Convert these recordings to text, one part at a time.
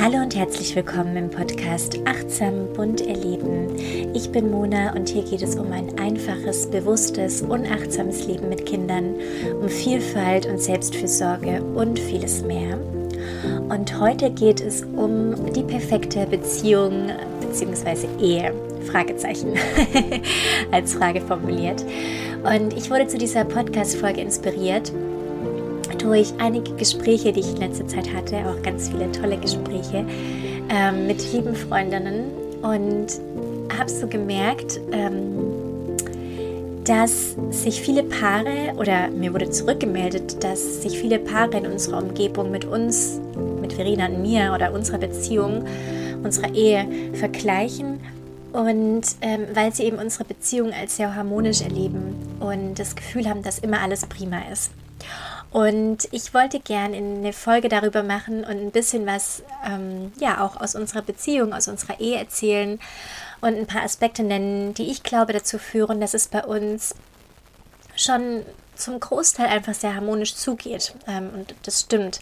Hallo und herzlich willkommen im Podcast Achtsam bunt erleben. Ich bin Mona und hier geht es um ein einfaches, bewusstes, unachtsames Leben mit Kindern, um Vielfalt und Selbstfürsorge und vieles mehr. Und heute geht es um die perfekte Beziehung bzw. Ehe. Fragezeichen als Frage formuliert. Und ich wurde zu dieser Podcast-Folge inspiriert durch einige Gespräche, die ich in letzter Zeit hatte, auch ganz viele tolle Gespräche ähm, mit lieben Freundinnen und habe so gemerkt, ähm, dass sich viele Paare oder mir wurde zurückgemeldet, dass sich viele Paare in unserer Umgebung mit uns, mit Verena und mir oder unserer Beziehung, unserer Ehe vergleichen und ähm, weil sie eben unsere Beziehung als sehr harmonisch erleben und das Gefühl haben, dass immer alles prima ist. Und ich wollte gern eine Folge darüber machen und ein bisschen was, ähm, ja, auch aus unserer Beziehung, aus unserer Ehe erzählen und ein paar Aspekte nennen, die ich glaube dazu führen, dass es bei uns schon zum Großteil einfach sehr harmonisch zugeht. Ähm, und das stimmt.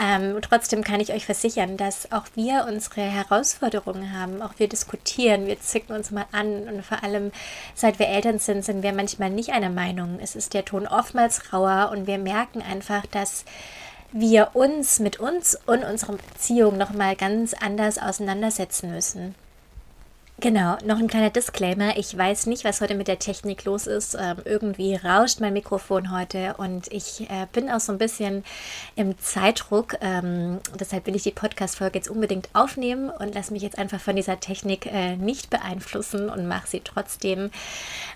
Ähm, trotzdem kann ich euch versichern, dass auch wir unsere Herausforderungen haben. Auch wir diskutieren, wir zicken uns mal an. Und vor allem, seit wir Eltern sind, sind wir manchmal nicht einer Meinung. Es ist der Ton oftmals rauer und wir merken einfach, dass wir uns mit uns und unserer Beziehung nochmal ganz anders auseinandersetzen müssen. Genau, noch ein kleiner Disclaimer. Ich weiß nicht, was heute mit der Technik los ist. Ähm, irgendwie rauscht mein Mikrofon heute und ich äh, bin auch so ein bisschen im Zeitdruck. Ähm, deshalb will ich die Podcast-Folge jetzt unbedingt aufnehmen und lasse mich jetzt einfach von dieser Technik äh, nicht beeinflussen und mache sie trotzdem.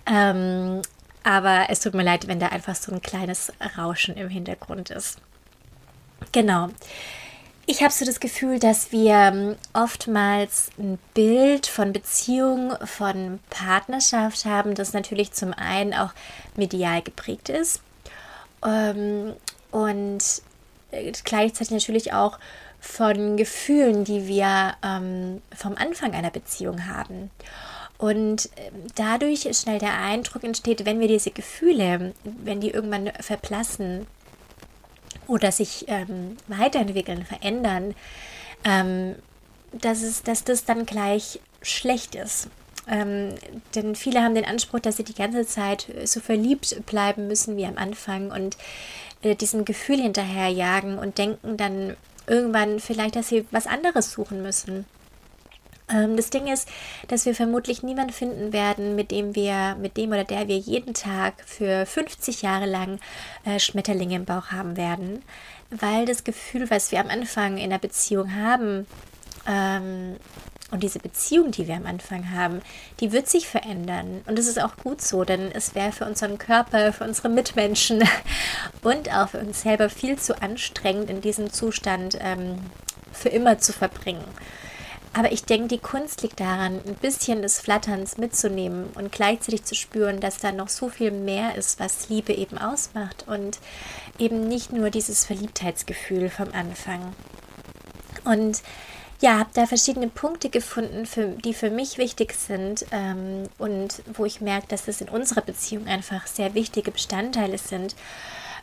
Ähm, aber es tut mir leid, wenn da einfach so ein kleines Rauschen im Hintergrund ist. Genau. Ich habe so das Gefühl, dass wir ähm, oftmals ein Bild von Beziehung, von Partnerschaft haben, das natürlich zum einen auch medial geprägt ist ähm, und äh, gleichzeitig natürlich auch von Gefühlen, die wir ähm, vom Anfang einer Beziehung haben. Und dadurch schnell der Eindruck entsteht, wenn wir diese Gefühle, wenn die irgendwann verblassen, oder sich ähm, weiterentwickeln, verändern, ähm, dass, es, dass das dann gleich schlecht ist. Ähm, denn viele haben den Anspruch, dass sie die ganze Zeit so verliebt bleiben müssen wie am Anfang und äh, diesem Gefühl hinterherjagen und denken dann irgendwann vielleicht, dass sie was anderes suchen müssen. Ähm, das Ding ist, dass wir vermutlich niemanden finden werden, mit dem wir, mit dem oder der wir jeden Tag für 50 Jahre lang äh, Schmetterlinge im Bauch haben werden, weil das Gefühl, was wir am Anfang in der Beziehung haben, ähm, und diese Beziehung, die wir am Anfang haben, die wird sich verändern. Und das ist auch gut so, denn es wäre für unseren Körper, für unsere Mitmenschen und auch für uns selber viel zu anstrengend, in diesem Zustand ähm, für immer zu verbringen. Aber ich denke, die Kunst liegt daran, ein bisschen des Flatterns mitzunehmen und gleichzeitig zu spüren, dass da noch so viel mehr ist, was Liebe eben ausmacht und eben nicht nur dieses Verliebtheitsgefühl vom Anfang. Und ja, habe da verschiedene Punkte gefunden, für, die für mich wichtig sind ähm, und wo ich merke, dass das in unserer Beziehung einfach sehr wichtige Bestandteile sind.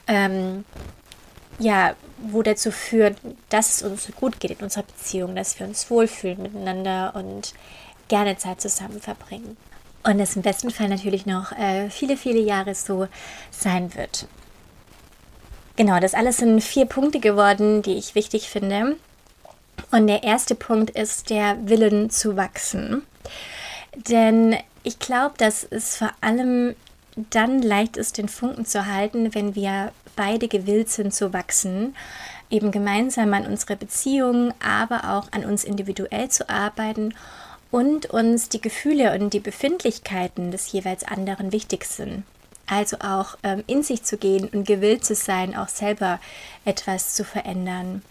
Ähm, ja, wo dazu führt, dass es uns gut geht in unserer Beziehung, dass wir uns wohlfühlen miteinander und gerne Zeit zusammen verbringen. Und es im besten Fall natürlich noch äh, viele, viele Jahre so sein wird. Genau, das alles sind vier Punkte geworden, die ich wichtig finde. Und der erste Punkt ist der Willen zu wachsen. Denn ich glaube, dass es vor allem dann leicht ist, den Funken zu halten, wenn wir beide gewillt sind zu wachsen, eben gemeinsam an unserer Beziehung, aber auch an uns individuell zu arbeiten und uns die Gefühle und die Befindlichkeiten des jeweils anderen wichtig sind. Also auch ähm, in sich zu gehen und gewillt zu sein, auch selber etwas zu verändern.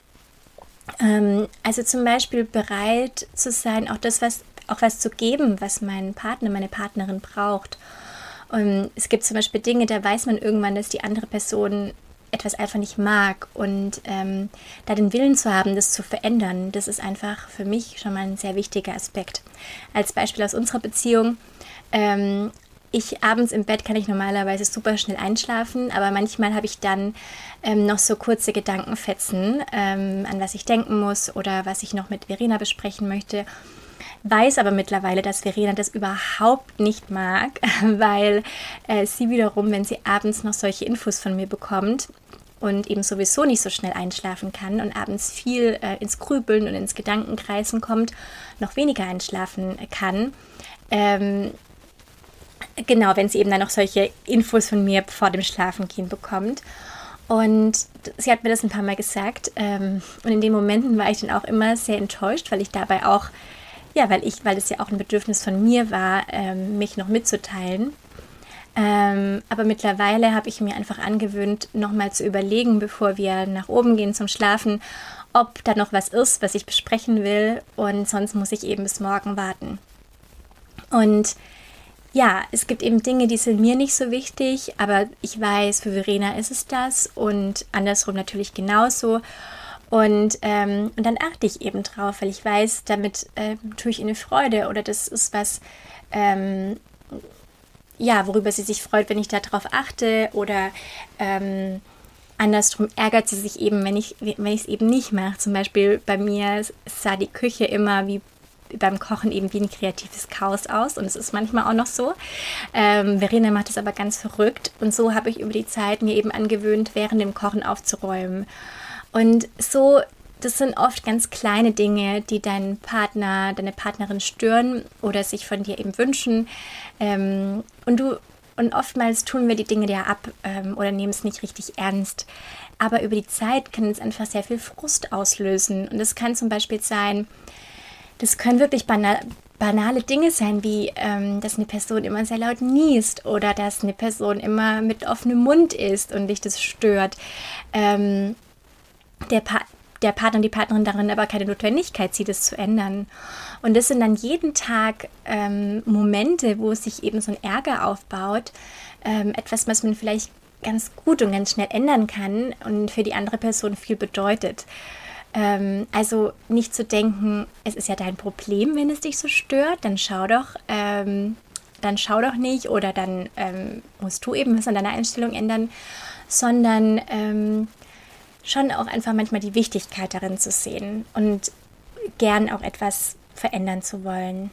Ähm, also zum Beispiel bereit zu sein, auch das, was auch was zu geben, was mein Partner, meine Partnerin braucht und es gibt zum Beispiel Dinge, da weiß man irgendwann, dass die andere Person etwas einfach nicht mag und ähm, da den Willen zu haben, das zu verändern, das ist einfach für mich schon mal ein sehr wichtiger Aspekt. Als Beispiel aus unserer Beziehung. Ähm, ich abends im Bett kann ich normalerweise super schnell einschlafen, aber manchmal habe ich dann ähm, noch so kurze Gedankenfetzen, ähm, an was ich denken muss oder was ich noch mit Verena besprechen möchte. Weiß aber mittlerweile, dass Verena das überhaupt nicht mag, weil äh, sie wiederum, wenn sie abends noch solche Infos von mir bekommt, und eben sowieso nicht so schnell einschlafen kann und abends viel äh, ins Grübeln und ins Gedankenkreisen kommt, noch weniger einschlafen kann, ähm, Genau, wenn sie eben dann noch solche Infos von mir vor dem Schlafengehen bekommt. Und sie hat mir das ein paar Mal gesagt. Ähm, und in den Momenten war ich dann auch immer sehr enttäuscht, weil ich dabei auch, ja, weil ich, weil es ja auch ein Bedürfnis von mir war, ähm, mich noch mitzuteilen. Ähm, aber mittlerweile habe ich mir einfach angewöhnt, nochmal zu überlegen, bevor wir nach oben gehen zum Schlafen, ob da noch was ist, was ich besprechen will. Und sonst muss ich eben bis morgen warten. Und ja, es gibt eben Dinge, die sind mir nicht so wichtig, aber ich weiß, für Verena ist es das und andersrum natürlich genauso. Und, ähm, und dann achte ich eben drauf, weil ich weiß, damit äh, tue ich ihr eine Freude oder das ist was, ähm, ja, worüber sie sich freut, wenn ich darauf achte oder ähm, andersrum ärgert sie sich eben, wenn ich wenn es eben nicht mache. Zum Beispiel bei mir sah die Küche immer wie beim Kochen eben wie ein kreatives Chaos aus und es ist manchmal auch noch so. Ähm, Verena macht es aber ganz verrückt und so habe ich über die Zeit mir eben angewöhnt, während dem Kochen aufzuräumen. Und so, das sind oft ganz kleine Dinge, die deinen Partner, deine Partnerin stören oder sich von dir eben wünschen. Ähm, und du und oftmals tun wir die Dinge ja ab ähm, oder nehmen es nicht richtig ernst. Aber über die Zeit kann es einfach sehr viel Frust auslösen. Und es kann zum Beispiel sein, das können wirklich banal, banale Dinge sein, wie ähm, dass eine Person immer sehr laut niest oder dass eine Person immer mit offenem Mund ist und dich das stört. Ähm, der, pa der Partner, die Partnerin darin aber keine Notwendigkeit sieht, es zu ändern. Und das sind dann jeden Tag ähm, Momente, wo sich eben so ein Ärger aufbaut. Ähm, etwas, was man vielleicht ganz gut und ganz schnell ändern kann und für die andere Person viel bedeutet. Ähm, also nicht zu denken, es ist ja dein Problem, wenn es dich so stört, dann schau doch, ähm, dann schau doch nicht oder dann ähm, musst du eben was an deiner Einstellung ändern, sondern ähm, schon auch einfach manchmal die Wichtigkeit darin zu sehen und gern auch etwas verändern zu wollen.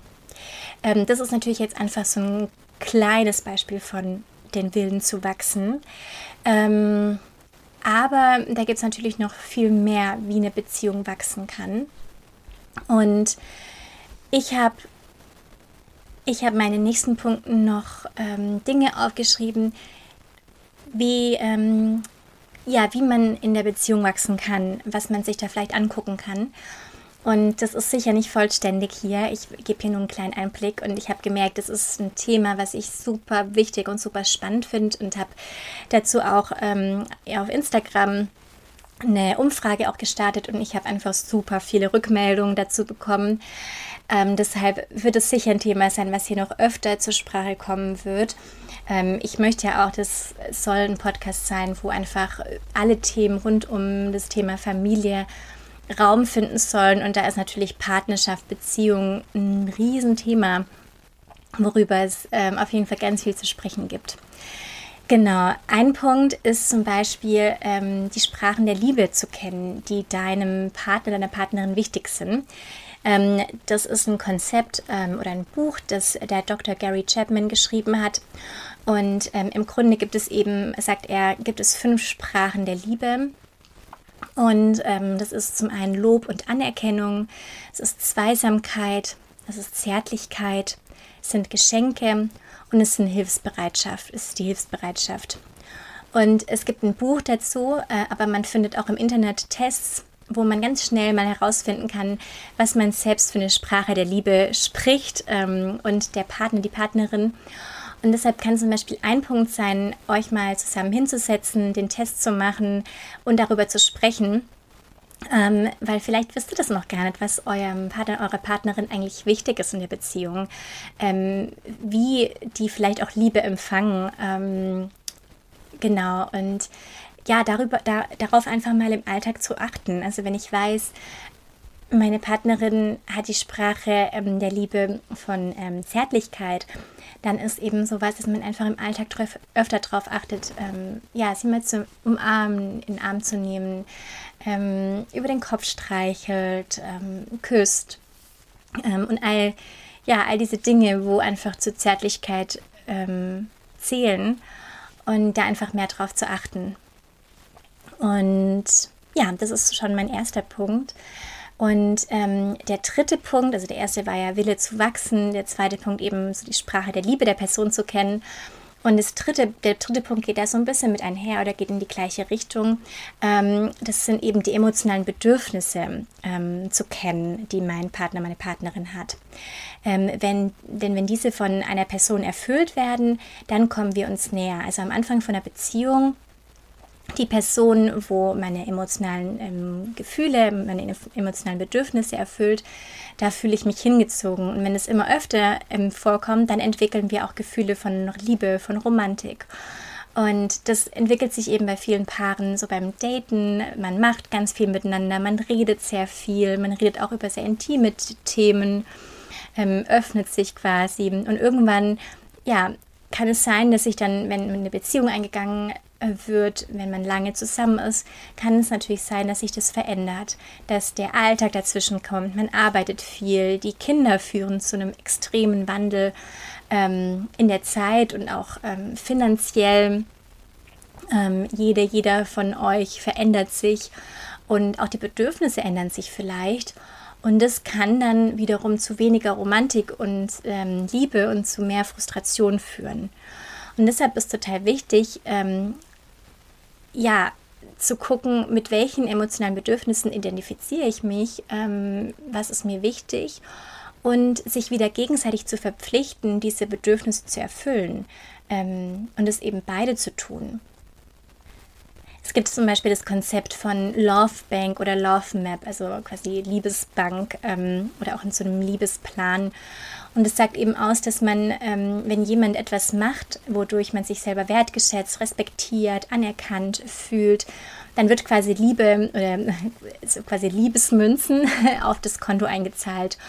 Ähm, das ist natürlich jetzt einfach so ein kleines Beispiel von den Willen zu wachsen. Ähm, aber da gibt es natürlich noch viel mehr, wie eine Beziehung wachsen kann. Und ich habe ich habe meine nächsten Punkten noch ähm, Dinge aufgeschrieben, wie, ähm, ja, wie man in der Beziehung wachsen kann, was man sich da vielleicht angucken kann. Und das ist sicher nicht vollständig hier. Ich gebe hier nur einen kleinen Einblick und ich habe gemerkt, das ist ein Thema, was ich super wichtig und super spannend finde und habe dazu auch ähm, auf Instagram eine Umfrage auch gestartet und ich habe einfach super viele Rückmeldungen dazu bekommen. Ähm, deshalb wird es sicher ein Thema sein, was hier noch öfter zur Sprache kommen wird. Ähm, ich möchte ja auch, das soll ein Podcast sein, wo einfach alle Themen rund um das Thema Familie Raum finden sollen. Und da ist natürlich Partnerschaft, Beziehung ein Riesenthema, worüber es ähm, auf jeden Fall ganz viel zu sprechen gibt. Genau, ein Punkt ist zum Beispiel ähm, die Sprachen der Liebe zu kennen, die deinem Partner, deiner Partnerin wichtig sind. Ähm, das ist ein Konzept ähm, oder ein Buch, das der Dr. Gary Chapman geschrieben hat. Und ähm, im Grunde gibt es eben, sagt er, gibt es fünf Sprachen der Liebe. Und ähm, das ist zum einen Lob und Anerkennung, es ist Zweisamkeit, es ist Zärtlichkeit, es sind Geschenke und es sind Hilfsbereitschaft, es ist die Hilfsbereitschaft. Und es gibt ein Buch dazu, äh, aber man findet auch im Internet Tests, wo man ganz schnell mal herausfinden kann, was man selbst für eine Sprache der Liebe spricht ähm, und der Partner, die Partnerin. Und deshalb kann zum Beispiel ein Punkt sein, euch mal zusammen hinzusetzen, den Test zu machen und darüber zu sprechen. Ähm, weil vielleicht wisst ihr das noch gar nicht, was eurem Partner, eurer Partnerin eigentlich wichtig ist in der Beziehung. Ähm, wie die vielleicht auch Liebe empfangen. Ähm, genau. Und ja, darüber, da, darauf einfach mal im Alltag zu achten. Also wenn ich weiß, meine Partnerin hat die Sprache ähm, der Liebe von ähm, Zärtlichkeit, dann ist eben sowas, dass man einfach im Alltag drauf, öfter darauf achtet, ähm, ja, sie mal zu umarmen, in den Arm zu nehmen, ähm, über den Kopf streichelt, ähm, küsst ähm, und all, ja, all diese Dinge, wo einfach zur Zärtlichkeit zählen und da einfach mehr drauf zu achten. Und ja, das ist schon mein erster Punkt. Und ähm, der dritte Punkt, also der erste war ja Wille zu wachsen, der zweite Punkt eben so die Sprache der Liebe der Person zu kennen. Und das dritte, der dritte Punkt geht da so ein bisschen mit einher oder geht in die gleiche Richtung. Ähm, das sind eben die emotionalen Bedürfnisse ähm, zu kennen, die mein Partner, meine Partnerin hat. Ähm, wenn, denn wenn diese von einer Person erfüllt werden, dann kommen wir uns näher. Also am Anfang von einer Beziehung die Person, wo meine emotionalen ähm, Gefühle, meine emotionalen Bedürfnisse erfüllt, da fühle ich mich hingezogen. Und wenn es immer öfter ähm, vorkommt, dann entwickeln wir auch Gefühle von Liebe, von Romantik. Und das entwickelt sich eben bei vielen Paaren so beim Daten. Man macht ganz viel miteinander, man redet sehr viel, man redet auch über sehr intime Themen, ähm, öffnet sich quasi. Und irgendwann, ja, kann es sein, dass sich dann, wenn eine Beziehung eingegangen wird, wenn man lange zusammen ist, kann es natürlich sein, dass sich das verändert, dass der Alltag dazwischen kommt, man arbeitet viel, die Kinder führen zu einem extremen Wandel ähm, in der Zeit und auch ähm, finanziell. Ähm, jede, jeder von euch verändert sich und auch die Bedürfnisse ändern sich vielleicht. Und das kann dann wiederum zu weniger Romantik und ähm, Liebe und zu mehr Frustration führen. Und deshalb ist total wichtig, ähm, ja, zu gucken, mit welchen emotionalen Bedürfnissen identifiziere ich mich, ähm, was ist mir wichtig und sich wieder gegenseitig zu verpflichten, diese Bedürfnisse zu erfüllen ähm, und es eben beide zu tun. Es gibt zum Beispiel das Konzept von Love Bank oder Love Map, also quasi Liebesbank ähm, oder auch in so einem Liebesplan. Und es sagt eben aus, dass man, ähm, wenn jemand etwas macht, wodurch man sich selber wertgeschätzt, respektiert, anerkannt fühlt, dann wird quasi Liebe oder also quasi Liebesmünzen auf das Konto eingezahlt.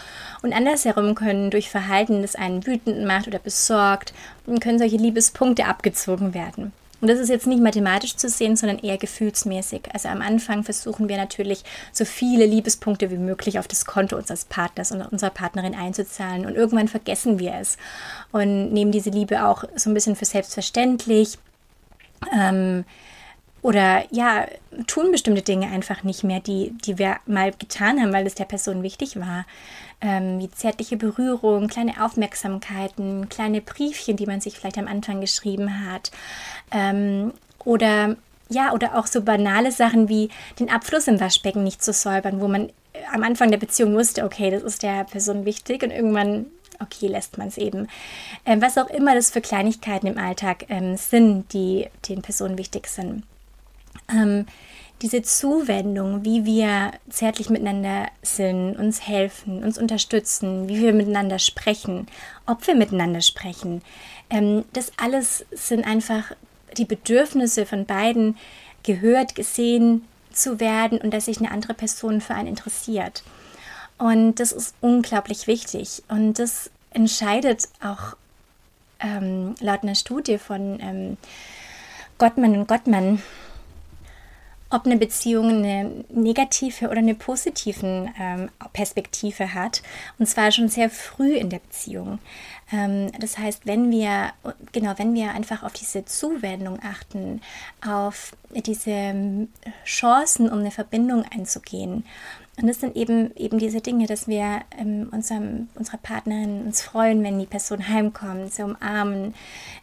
Und andersherum können durch Verhalten, das einen wütend macht oder besorgt, können solche Liebespunkte abgezogen werden. Und das ist jetzt nicht mathematisch zu sehen, sondern eher gefühlsmäßig. Also am Anfang versuchen wir natürlich, so viele Liebespunkte wie möglich auf das Konto unseres Partners und unserer Partnerin einzuzahlen. Und irgendwann vergessen wir es und nehmen diese Liebe auch so ein bisschen für selbstverständlich. Ähm, oder ja, tun bestimmte Dinge einfach nicht mehr, die, die wir mal getan haben, weil es der Person wichtig war ähm, wie zärtliche Berührung, kleine Aufmerksamkeiten, kleine Briefchen, die man sich vielleicht am Anfang geschrieben hat. Ähm, oder ja, oder auch so banale Sachen wie den Abfluss im Waschbecken nicht zu säubern, wo man am Anfang der Beziehung wusste, okay, das ist der Person wichtig und irgendwann, okay, lässt man es eben. Ähm, was auch immer das für Kleinigkeiten im Alltag ähm, sind, die den Personen wichtig sind. Ähm, diese Zuwendung, wie wir zärtlich miteinander sind, uns helfen, uns unterstützen, wie wir miteinander sprechen, ob wir miteinander sprechen, ähm, das alles sind einfach die Bedürfnisse von beiden, gehört, gesehen zu werden und dass sich eine andere Person für einen interessiert. Und das ist unglaublich wichtig. Und das entscheidet auch ähm, laut einer Studie von ähm, Gottmann und Gottmann, ob eine Beziehung eine negative oder eine positive ähm, Perspektive hat. Und zwar schon sehr früh in der Beziehung. Ähm, das heißt, wenn wir, genau, wenn wir einfach auf diese Zuwendung achten, auf diese ähm, Chancen, um eine Verbindung einzugehen. Und das sind eben, eben diese Dinge, dass wir ähm, unserem, unserer Partnerin uns freuen, wenn die Person heimkommt, sie umarmen,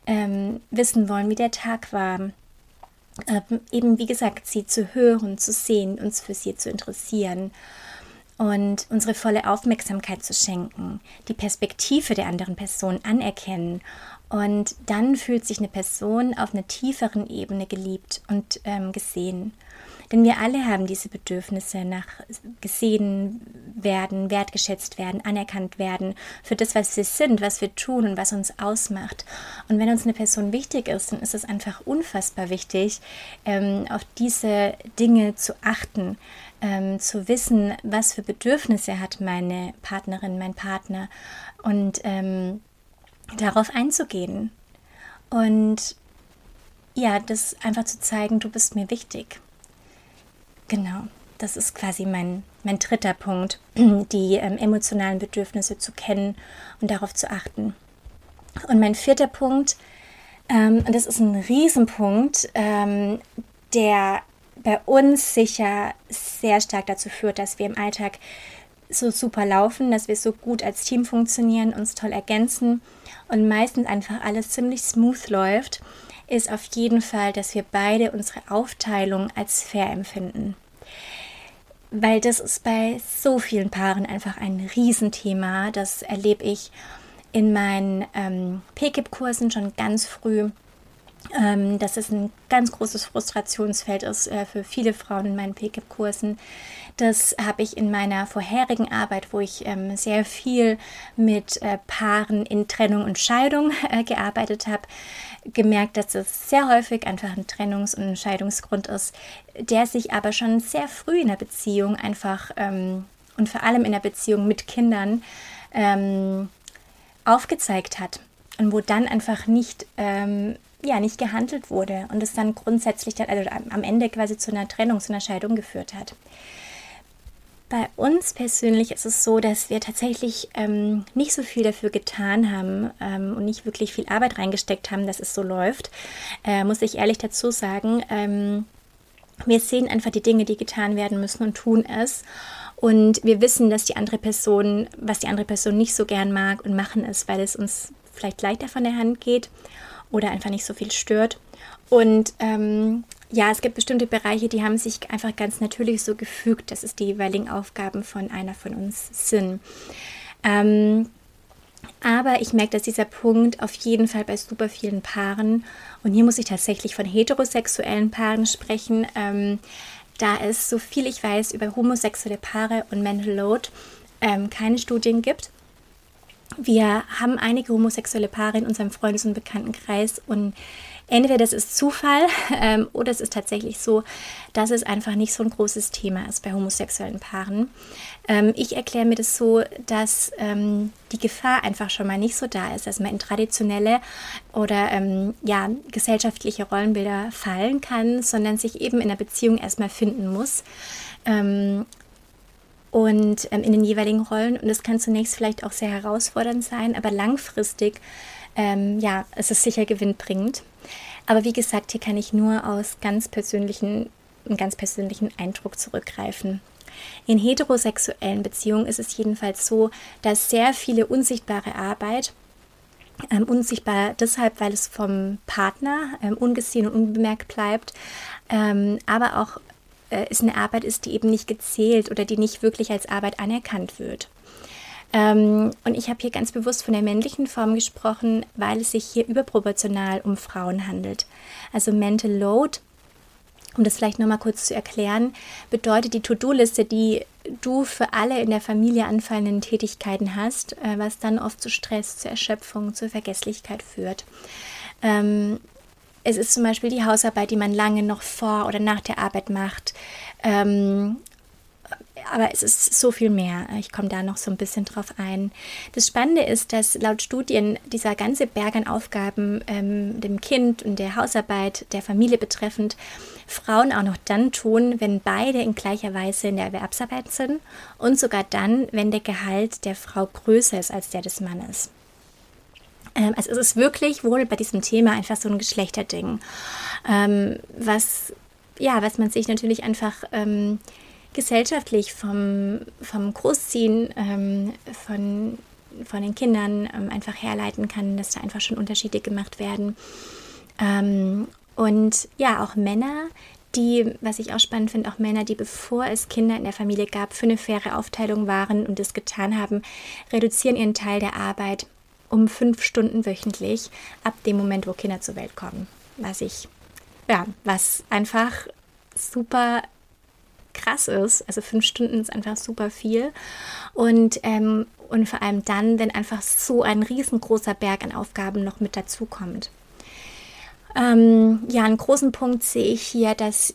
ähm, wissen wollen, wie der Tag war eben wie gesagt, sie zu hören, zu sehen, uns für sie zu interessieren und unsere volle Aufmerksamkeit zu schenken, die Perspektive der anderen Person anerkennen. Und dann fühlt sich eine Person auf einer tieferen Ebene geliebt und ähm, gesehen. Denn wir alle haben diese Bedürfnisse nach gesehen werden, wertgeschätzt werden, anerkannt werden für das, was wir sind, was wir tun und was uns ausmacht. Und wenn uns eine Person wichtig ist, dann ist es einfach unfassbar wichtig, ähm, auf diese Dinge zu achten ähm, zu wissen, was für Bedürfnisse hat meine Partnerin, mein Partner und ähm, darauf einzugehen. Und ja, das einfach zu zeigen, du bist mir wichtig. Genau, das ist quasi mein, mein dritter Punkt, die ähm, emotionalen Bedürfnisse zu kennen und darauf zu achten. Und mein vierter Punkt, ähm, und das ist ein Riesenpunkt, ähm, der bei uns sicher sehr stark dazu führt, dass wir im Alltag so super laufen, dass wir so gut als Team funktionieren, uns toll ergänzen und meistens einfach alles ziemlich smooth läuft, ist auf jeden Fall, dass wir beide unsere Aufteilung als fair empfinden. Weil das ist bei so vielen Paaren einfach ein Riesenthema. Das erlebe ich in meinen ähm, PKIP-Kursen schon ganz früh ähm, dass es ein ganz großes Frustrationsfeld ist äh, für viele Frauen in meinen PKIP-Kursen. Das habe ich in meiner vorherigen Arbeit, wo ich ähm, sehr viel mit äh, Paaren in Trennung und Scheidung äh, gearbeitet habe, gemerkt, dass es sehr häufig einfach ein Trennungs- und ein Scheidungsgrund ist, der sich aber schon sehr früh in der Beziehung einfach ähm, und vor allem in der Beziehung mit Kindern ähm, aufgezeigt hat und wo dann einfach nicht ähm, ja nicht gehandelt wurde und es dann grundsätzlich dann, also am Ende quasi zu einer Trennung, zu einer Scheidung geführt hat. Bei uns persönlich ist es so, dass wir tatsächlich ähm, nicht so viel dafür getan haben ähm, und nicht wirklich viel Arbeit reingesteckt haben, dass es so läuft, äh, muss ich ehrlich dazu sagen. Ähm, wir sehen einfach die Dinge, die getan werden müssen und tun es. Und wir wissen, dass die andere Person, was die andere Person nicht so gern mag und machen es, weil es uns vielleicht leichter von der Hand geht oder einfach nicht so viel stört. Und ähm, ja, es gibt bestimmte Bereiche, die haben sich einfach ganz natürlich so gefügt, dass es die jeweiligen Aufgaben von einer von uns sind. Ähm, aber ich merke, dass dieser Punkt auf jeden Fall bei super vielen Paaren, und hier muss ich tatsächlich von heterosexuellen Paaren sprechen, ähm, da es, so viel ich weiß, über homosexuelle Paare und Mental Load ähm, keine Studien gibt wir haben einige homosexuelle Paare in unserem Freundes- und Bekanntenkreis und entweder das ist Zufall ähm, oder es ist tatsächlich so, dass es einfach nicht so ein großes Thema ist bei homosexuellen Paaren. Ähm, ich erkläre mir das so, dass ähm, die Gefahr einfach schon mal nicht so da ist, dass man in traditionelle oder ähm, ja, gesellschaftliche Rollenbilder fallen kann, sondern sich eben in der Beziehung erstmal finden muss. Ähm, und ähm, in den jeweiligen Rollen. Und das kann zunächst vielleicht auch sehr herausfordernd sein, aber langfristig, ähm, ja, es ist sicher gewinnbringend. Aber wie gesagt, hier kann ich nur aus ganz persönlichen, einen ganz persönlichen Eindruck zurückgreifen. In heterosexuellen Beziehungen ist es jedenfalls so, dass sehr viele unsichtbare Arbeit ähm, unsichtbar deshalb, weil es vom Partner ähm, ungesehen und unbemerkt bleibt, ähm, aber auch äh, es eine Arbeit ist, die eben nicht gezählt oder die nicht wirklich als Arbeit anerkannt wird. Ähm, und ich habe hier ganz bewusst von der männlichen Form gesprochen, weil es sich hier überproportional um Frauen handelt. Also Mental Load, um das vielleicht nochmal kurz zu erklären, bedeutet die To-Do-Liste, die du für alle in der Familie anfallenden Tätigkeiten hast, äh, was dann oft zu Stress, zur Erschöpfung, zur Vergesslichkeit führt. Ähm, es ist zum Beispiel die Hausarbeit, die man lange noch vor oder nach der Arbeit macht. Ähm, aber es ist so viel mehr. Ich komme da noch so ein bisschen drauf ein. Das Spannende ist, dass laut Studien dieser ganze Berg an Aufgaben ähm, dem Kind und der Hausarbeit der Familie betreffend Frauen auch noch dann tun, wenn beide in gleicher Weise in der Erwerbsarbeit sind und sogar dann, wenn der Gehalt der Frau größer ist als der des Mannes. Ähm, also es ist wirklich wohl bei diesem Thema einfach so ein Geschlechterding, ähm, was, ja, was man sich natürlich einfach ähm, gesellschaftlich vom, vom Großziehen ähm, von, von den Kindern ähm, einfach herleiten kann, dass da einfach schon Unterschiede gemacht werden. Ähm, und ja, auch Männer, die, was ich auch spannend finde, auch Männer, die bevor es Kinder in der Familie gab, für eine faire Aufteilung waren und das getan haben, reduzieren ihren Teil der Arbeit um fünf Stunden wöchentlich ab dem Moment, wo Kinder zur Welt kommen. Was ich, ja, was einfach super krass ist. Also fünf Stunden ist einfach super viel. Und, ähm, und vor allem dann, wenn einfach so ein riesengroßer Berg an Aufgaben noch mit dazukommt. Ähm, ja, einen großen Punkt sehe ich hier, dass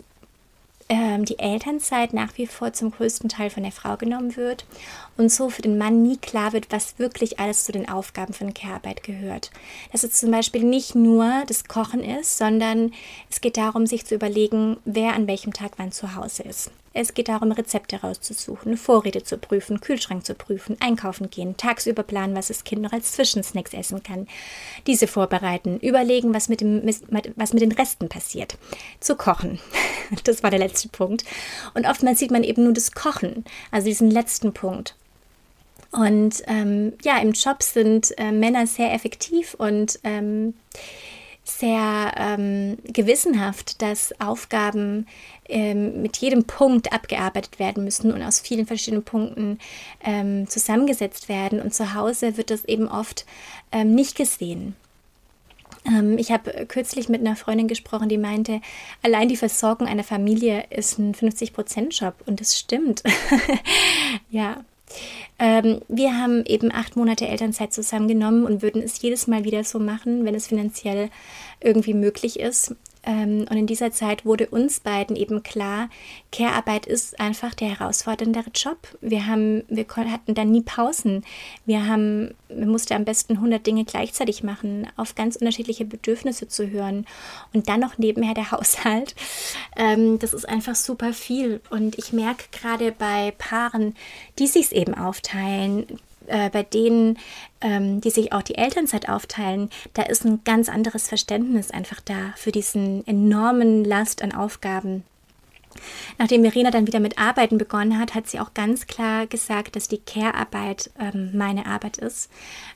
ähm, die Elternzeit nach wie vor zum größten Teil von der Frau genommen wird und so für den Mann nie klar wird, was wirklich alles zu den Aufgaben von Care-Arbeit gehört. Dass es zum Beispiel nicht nur das Kochen ist, sondern es geht darum, sich zu überlegen, wer an welchem Tag wann zu Hause ist. Es geht darum, Rezepte rauszusuchen, Vorräte zu prüfen, Kühlschrank zu prüfen, einkaufen gehen, tagsüber planen, was das Kind noch als Zwischensnacks essen kann, diese vorbereiten, überlegen, was mit, dem, was mit den Resten passiert, zu kochen. Das war der letzte Punkt. Und oftmals sieht man eben nur das Kochen, also diesen letzten Punkt. Und ähm, ja, im Job sind äh, Männer sehr effektiv und ähm, sehr ähm, gewissenhaft, dass Aufgaben ähm, mit jedem Punkt abgearbeitet werden müssen und aus vielen verschiedenen Punkten ähm, zusammengesetzt werden. Und zu Hause wird das eben oft ähm, nicht gesehen. Ähm, ich habe kürzlich mit einer Freundin gesprochen, die meinte, allein die Versorgung einer Familie ist ein 50-Prozent-Job. Und das stimmt. ja. Ähm, wir haben eben acht Monate Elternzeit zusammengenommen und würden es jedes Mal wieder so machen, wenn es finanziell irgendwie möglich ist. Ähm, und in dieser Zeit wurde uns beiden eben klar, Care-Arbeit ist einfach der herausforderndere Job. Wir, haben, wir hatten dann nie Pausen. Wir, haben, wir mussten am besten 100 Dinge gleichzeitig machen, auf ganz unterschiedliche Bedürfnisse zu hören. Und dann noch nebenher der Haushalt. Ähm, das ist einfach super viel. Und ich merke gerade bei Paaren, die sich eben aufteilen, äh, bei denen, ähm, die sich auch die Elternzeit aufteilen, da ist ein ganz anderes Verständnis einfach da für diesen enormen Last an Aufgaben. Nachdem Verena dann wieder mit Arbeiten begonnen hat, hat sie auch ganz klar gesagt, dass die Care-Arbeit ähm, meine Arbeit ist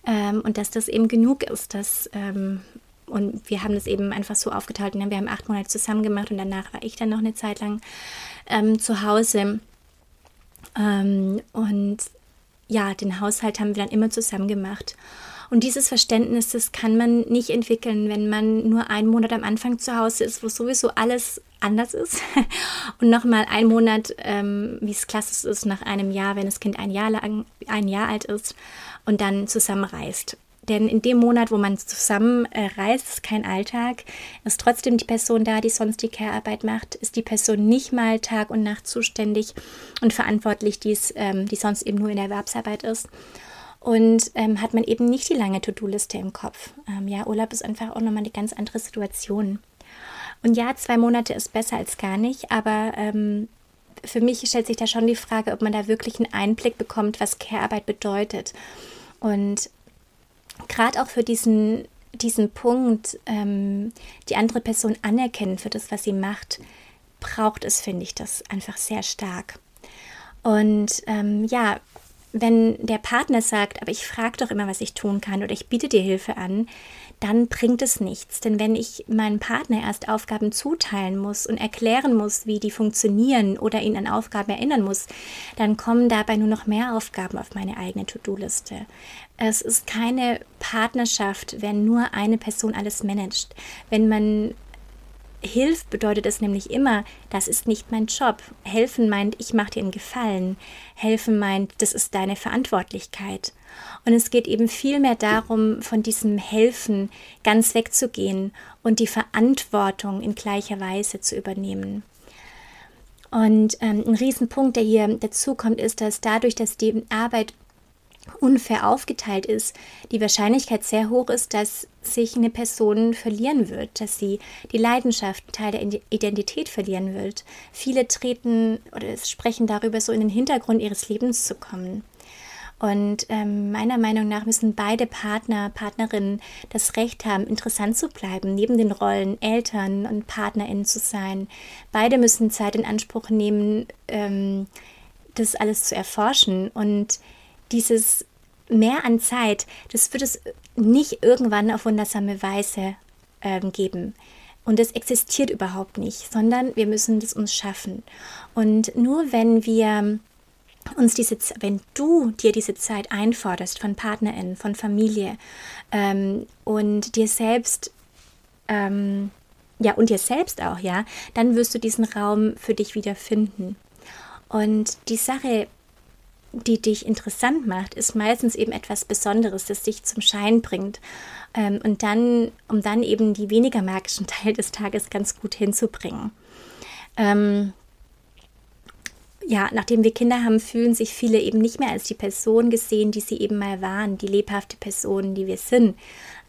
ähm, und dass das eben genug ist, dass ähm, und wir haben das eben einfach so aufgeteilt. Ne? Wir haben acht Monate zusammen gemacht und danach war ich dann noch eine Zeit lang ähm, zu Hause. Ähm, und ja, den Haushalt haben wir dann immer zusammen gemacht. Und dieses Verständnis, das kann man nicht entwickeln, wenn man nur einen Monat am Anfang zu Hause ist, wo sowieso alles anders ist. Und nochmal einen Monat, ähm, wie es klassisch ist, nach einem Jahr, wenn das Kind ein Jahr lang, ein Jahr alt ist und dann zusammenreist. Denn in dem Monat, wo man zusammen äh, reist, ist kein Alltag, ist trotzdem die Person da, die sonst die Care-Arbeit macht, ist die Person nicht mal Tag und Nacht zuständig und verantwortlich, die's, ähm, die sonst eben nur in der Erwerbsarbeit ist. Und ähm, hat man eben nicht die lange To-Do-Liste im Kopf. Ähm, ja, Urlaub ist einfach auch nochmal eine ganz andere Situation. Und ja, zwei Monate ist besser als gar nicht, aber ähm, für mich stellt sich da schon die Frage, ob man da wirklich einen Einblick bekommt, was Care-Arbeit bedeutet. Und gerade auch für diesen, diesen Punkt, ähm, die andere Person anerkennen für das, was sie macht, braucht es, finde ich, das einfach sehr stark. Und ähm, ja, wenn der Partner sagt, aber ich frage doch immer, was ich tun kann oder ich biete dir Hilfe an, dann bringt es nichts. Denn wenn ich meinem Partner erst Aufgaben zuteilen muss und erklären muss, wie die funktionieren oder ihn an Aufgaben erinnern muss, dann kommen dabei nur noch mehr Aufgaben auf meine eigene To-Do-Liste. Es ist keine Partnerschaft, wenn nur eine Person alles managt. Wenn man hilft, bedeutet es nämlich immer, das ist nicht mein Job. Helfen meint, ich mache dir einen Gefallen. Helfen meint, das ist deine Verantwortlichkeit. Und es geht eben vielmehr darum, von diesem Helfen ganz wegzugehen und die Verantwortung in gleicher Weise zu übernehmen. Und ähm, ein Riesenpunkt, der hier dazu kommt, ist, dass dadurch, dass die Arbeit unfair aufgeteilt ist, die Wahrscheinlichkeit sehr hoch ist, dass sich eine Person verlieren wird, dass sie die Leidenschaft, Teil der Identität verlieren wird. Viele treten oder sprechen darüber, so in den Hintergrund ihres Lebens zu kommen. Und ähm, meiner Meinung nach müssen beide Partner, Partnerinnen das Recht haben, interessant zu bleiben, neben den Rollen Eltern und PartnerInnen zu sein. Beide müssen Zeit in Anspruch nehmen, ähm, das alles zu erforschen und dieses Mehr an Zeit, das wird es nicht irgendwann auf wundersame Weise ähm, geben. Und es existiert überhaupt nicht, sondern wir müssen das uns schaffen. Und nur wenn wir uns diese, wenn du dir diese Zeit einforderst von PartnerInnen, von Familie ähm, und dir selbst, ähm, ja, und dir selbst auch, ja, dann wirst du diesen Raum für dich wieder finden. Und die Sache die dich interessant macht, ist meistens eben etwas Besonderes, das dich zum Schein bringt. Ähm, und dann, um dann eben die weniger magischen Teil des Tages ganz gut hinzubringen. Ähm, ja, nachdem wir Kinder haben, fühlen sich viele eben nicht mehr als die Person gesehen, die sie eben mal waren, die lebhafte Person, die wir sind.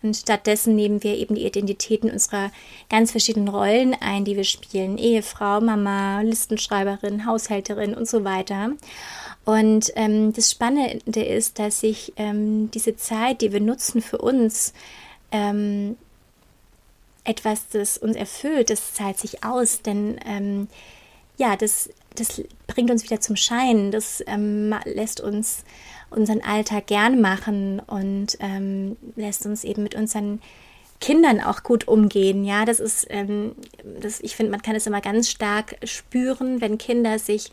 Und stattdessen nehmen wir eben die Identitäten unserer ganz verschiedenen Rollen ein, die wir spielen. Ehefrau, Mama, Listenschreiberin, Haushälterin und so weiter. Und ähm, das Spannende ist, dass sich ähm, diese Zeit, die wir nutzen für uns, ähm, etwas, das uns erfüllt, das zahlt sich aus. Denn ähm, ja, das, das bringt uns wieder zum Schein. Das ähm, lässt uns unseren Alltag gern machen und ähm, lässt uns eben mit unseren Kindern auch gut umgehen. Ja, das ist, ähm, das, ich finde, man kann es immer ganz stark spüren, wenn Kinder sich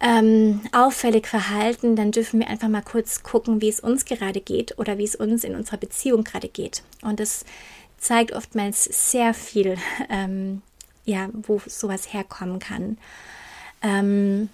ähm, auffällig verhalten, dann dürfen wir einfach mal kurz gucken, wie es uns gerade geht oder wie es uns in unserer Beziehung gerade geht. Und das zeigt oftmals sehr viel, ähm, ja, wo sowas herkommen kann. Ähm,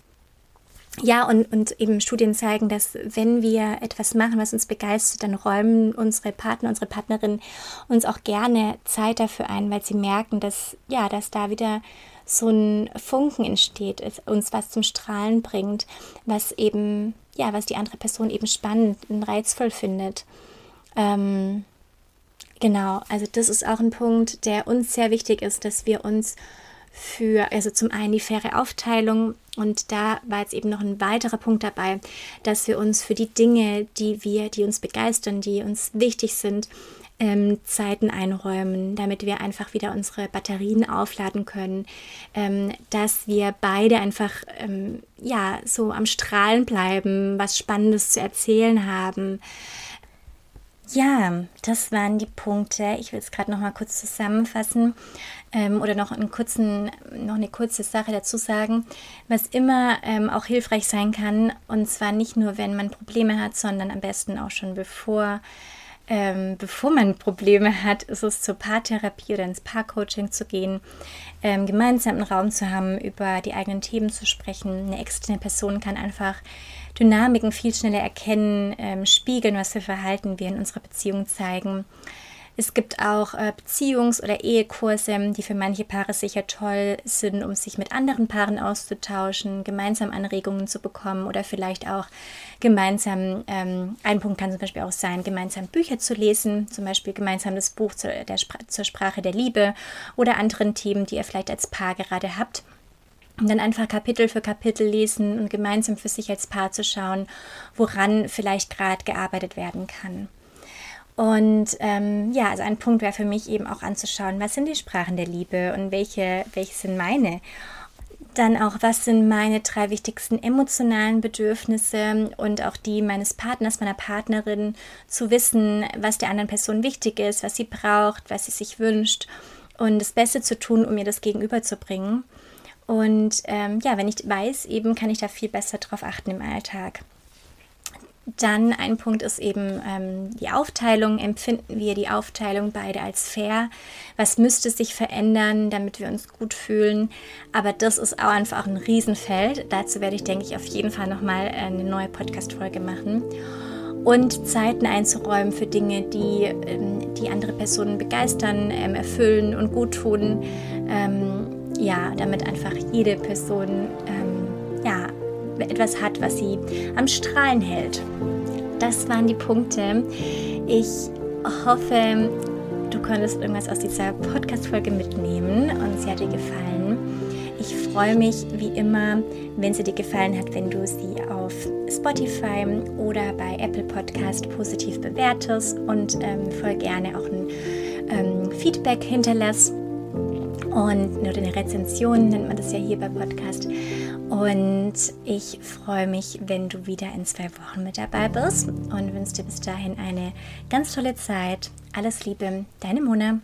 ja, und, und eben Studien zeigen, dass wenn wir etwas machen, was uns begeistert, dann räumen unsere Partner, unsere Partnerin uns auch gerne Zeit dafür ein, weil sie merken, dass, ja, dass da wieder so ein Funken entsteht, uns was zum Strahlen bringt, was eben, ja, was die andere Person eben spannend und reizvoll findet. Ähm, genau, also das ist auch ein Punkt, der uns sehr wichtig ist, dass wir uns für, also zum einen die faire Aufteilung und da war jetzt eben noch ein weiterer Punkt dabei, dass wir uns für die Dinge, die wir, die uns begeistern, die uns wichtig sind, ähm, Zeiten einräumen, damit wir einfach wieder unsere Batterien aufladen können, ähm, dass wir beide einfach ähm, ja so am Strahlen bleiben, was Spannendes zu erzählen haben. Ja, das waren die Punkte. Ich will es gerade noch mal kurz zusammenfassen ähm, oder noch, einen kurzen, noch eine kurze Sache dazu sagen, was immer ähm, auch hilfreich sein kann. Und zwar nicht nur, wenn man Probleme hat, sondern am besten auch schon bevor ähm, bevor man Probleme hat, ist es zur Paartherapie oder ins Paarcoaching zu gehen, ähm, gemeinsam einen Raum zu haben, über die eigenen Themen zu sprechen. Eine externe Person kann einfach Dynamiken viel schneller erkennen, ähm, spiegeln, was für Verhalten wir in unserer Beziehung zeigen. Es gibt auch äh, Beziehungs- oder Ehekurse, die für manche Paare sicher toll sind, um sich mit anderen Paaren auszutauschen, gemeinsam Anregungen zu bekommen oder vielleicht auch gemeinsam, ähm, ein Punkt kann zum Beispiel auch sein, gemeinsam Bücher zu lesen, zum Beispiel gemeinsam das Buch zur, der, zur Sprache der Liebe oder anderen Themen, die ihr vielleicht als Paar gerade habt. Und dann einfach Kapitel für Kapitel lesen und gemeinsam für sich als Paar zu schauen, woran vielleicht gerade gearbeitet werden kann. Und ähm, ja, also ein Punkt wäre für mich eben auch anzuschauen, was sind die Sprachen der Liebe und welche, welche sind meine. Dann auch, was sind meine drei wichtigsten emotionalen Bedürfnisse und auch die meines Partners, meiner Partnerin, zu wissen, was der anderen Person wichtig ist, was sie braucht, was sie sich wünscht und das Beste zu tun, um ihr das gegenüberzubringen. Und ähm, ja, wenn ich weiß, eben kann ich da viel besser drauf achten im Alltag. Dann ein Punkt ist eben ähm, die Aufteilung. Empfinden wir die Aufteilung beide als fair? Was müsste sich verändern, damit wir uns gut fühlen? Aber das ist auch einfach ein Riesenfeld. Dazu werde ich, denke ich, auf jeden Fall nochmal eine neue Podcast-Folge machen. Und Zeiten einzuräumen für Dinge, die ähm, die andere Personen begeistern, ähm, erfüllen und gut tun. Ähm, ja, damit einfach jede Person ähm, etwas hat, was sie am Strahlen hält. Das waren die Punkte. Ich hoffe, du konntest irgendwas aus dieser Podcast-Folge mitnehmen und sie hat dir gefallen. Ich freue mich wie immer, wenn sie dir gefallen hat, wenn du sie auf Spotify oder bei Apple Podcast positiv bewertest und ähm, voll gerne auch ein ähm, Feedback hinterlässt. Und nur eine Rezension nennt man das ja hier beim Podcast. Und ich freue mich, wenn du wieder in zwei Wochen mit dabei bist und wünsche dir bis dahin eine ganz tolle Zeit. Alles Liebe, deine Mona.